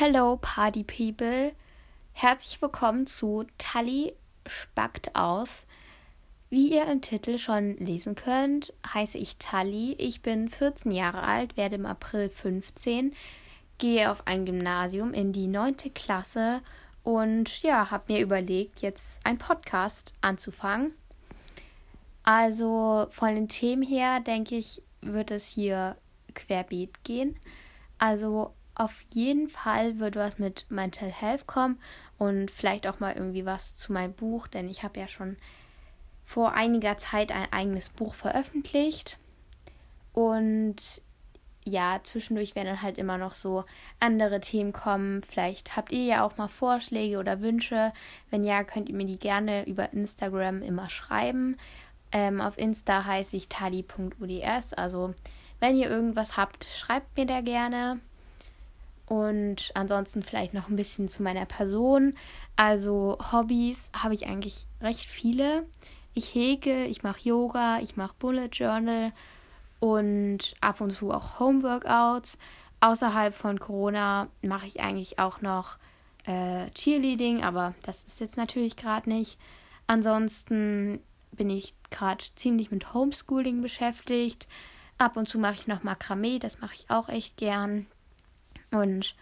Hello Party People. Herzlich willkommen zu Tali spackt aus. Wie ihr im Titel schon lesen könnt, heiße ich Tali. Ich bin 14 Jahre alt, werde im April 15, gehe auf ein Gymnasium in die 9. Klasse und ja, habe mir überlegt, jetzt einen Podcast anzufangen. Also von den Themen her, denke ich, wird es hier querbeet gehen. Also auf jeden Fall wird was mit Mental Health kommen und vielleicht auch mal irgendwie was zu meinem Buch, denn ich habe ja schon vor einiger Zeit ein eigenes Buch veröffentlicht. Und ja, zwischendurch werden dann halt immer noch so andere Themen kommen. Vielleicht habt ihr ja auch mal Vorschläge oder Wünsche. Wenn ja, könnt ihr mir die gerne über Instagram immer schreiben. Ähm, auf Insta heiße ich tali.uds. Also, wenn ihr irgendwas habt, schreibt mir da gerne. Und ansonsten vielleicht noch ein bisschen zu meiner Person. Also Hobbys habe ich eigentlich recht viele. Ich hege, ich mache Yoga, ich mache Bullet Journal und ab und zu auch Homeworkouts. Außerhalb von Corona mache ich eigentlich auch noch äh, Cheerleading, aber das ist jetzt natürlich gerade nicht. Ansonsten bin ich gerade ziemlich mit Homeschooling beschäftigt. Ab und zu mache ich noch Makramee, das mache ich auch echt gern. Und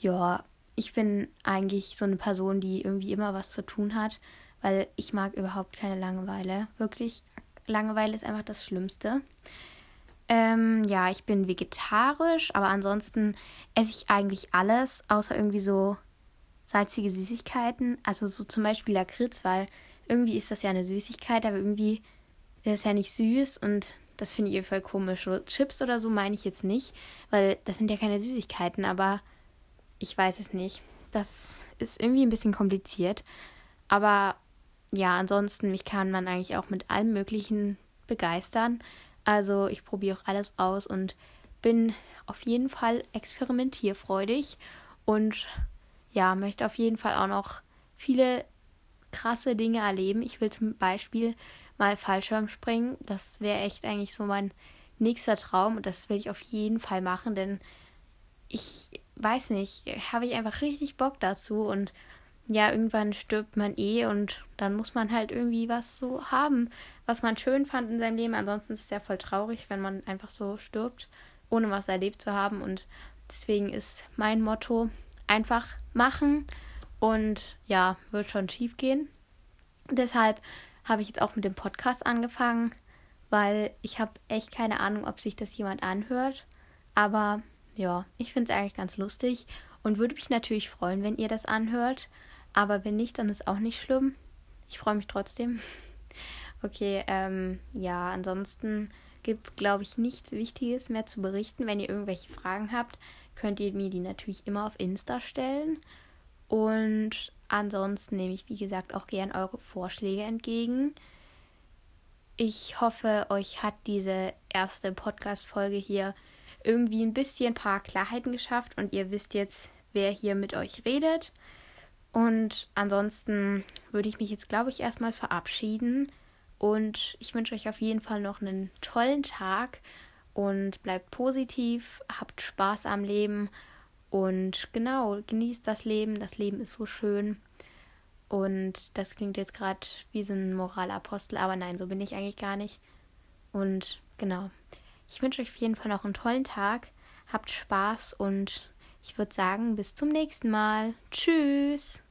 ja, ich bin eigentlich so eine Person, die irgendwie immer was zu tun hat, weil ich mag überhaupt keine Langeweile. Wirklich, Langeweile ist einfach das Schlimmste. Ähm, ja, ich bin vegetarisch, aber ansonsten esse ich eigentlich alles, außer irgendwie so salzige Süßigkeiten. Also so zum Beispiel Lakritz, weil irgendwie ist das ja eine Süßigkeit, aber irgendwie ist es ja nicht süß und das finde ich voll komisch. So Chips oder so meine ich jetzt nicht, weil das sind ja keine Süßigkeiten, aber ich weiß es nicht. Das ist irgendwie ein bisschen kompliziert. Aber ja, ansonsten, mich kann man eigentlich auch mit allem Möglichen begeistern. Also ich probiere auch alles aus und bin auf jeden Fall experimentierfreudig und ja, möchte auf jeden Fall auch noch viele krasse Dinge erleben. Ich will zum Beispiel mal Fallschirm springen. Das wäre echt eigentlich so mein nächster Traum und das will ich auf jeden Fall machen, denn ich weiß nicht, habe ich einfach richtig Bock dazu und ja, irgendwann stirbt man eh und dann muss man halt irgendwie was so haben, was man schön fand in seinem Leben. Ansonsten ist es ja voll traurig, wenn man einfach so stirbt, ohne was erlebt zu haben. Und deswegen ist mein Motto einfach machen und ja, wird schon schief gehen. Deshalb habe ich jetzt auch mit dem Podcast angefangen, weil ich habe echt keine Ahnung, ob sich das jemand anhört. Aber ja, ich finde es eigentlich ganz lustig und würde mich natürlich freuen, wenn ihr das anhört. Aber wenn nicht, dann ist auch nicht schlimm. Ich freue mich trotzdem. Okay, ähm, ja, ansonsten gibt es, glaube ich, nichts Wichtiges mehr zu berichten. Wenn ihr irgendwelche Fragen habt, könnt ihr mir die natürlich immer auf Insta stellen. Und ansonsten nehme ich, wie gesagt, auch gern eure Vorschläge entgegen. Ich hoffe, euch hat diese erste Podcast-Folge hier irgendwie ein bisschen ein paar Klarheiten geschafft und ihr wisst jetzt, wer hier mit euch redet. Und ansonsten würde ich mich jetzt, glaube ich, erstmal verabschieden. Und ich wünsche euch auf jeden Fall noch einen tollen Tag und bleibt positiv, habt Spaß am Leben und genau, genießt das Leben. Das Leben ist so schön. Und das klingt jetzt gerade wie so ein Moralapostel, aber nein, so bin ich eigentlich gar nicht. Und genau. Ich wünsche euch auf jeden Fall noch einen tollen Tag. Habt Spaß und ich würde sagen, bis zum nächsten Mal. Tschüss.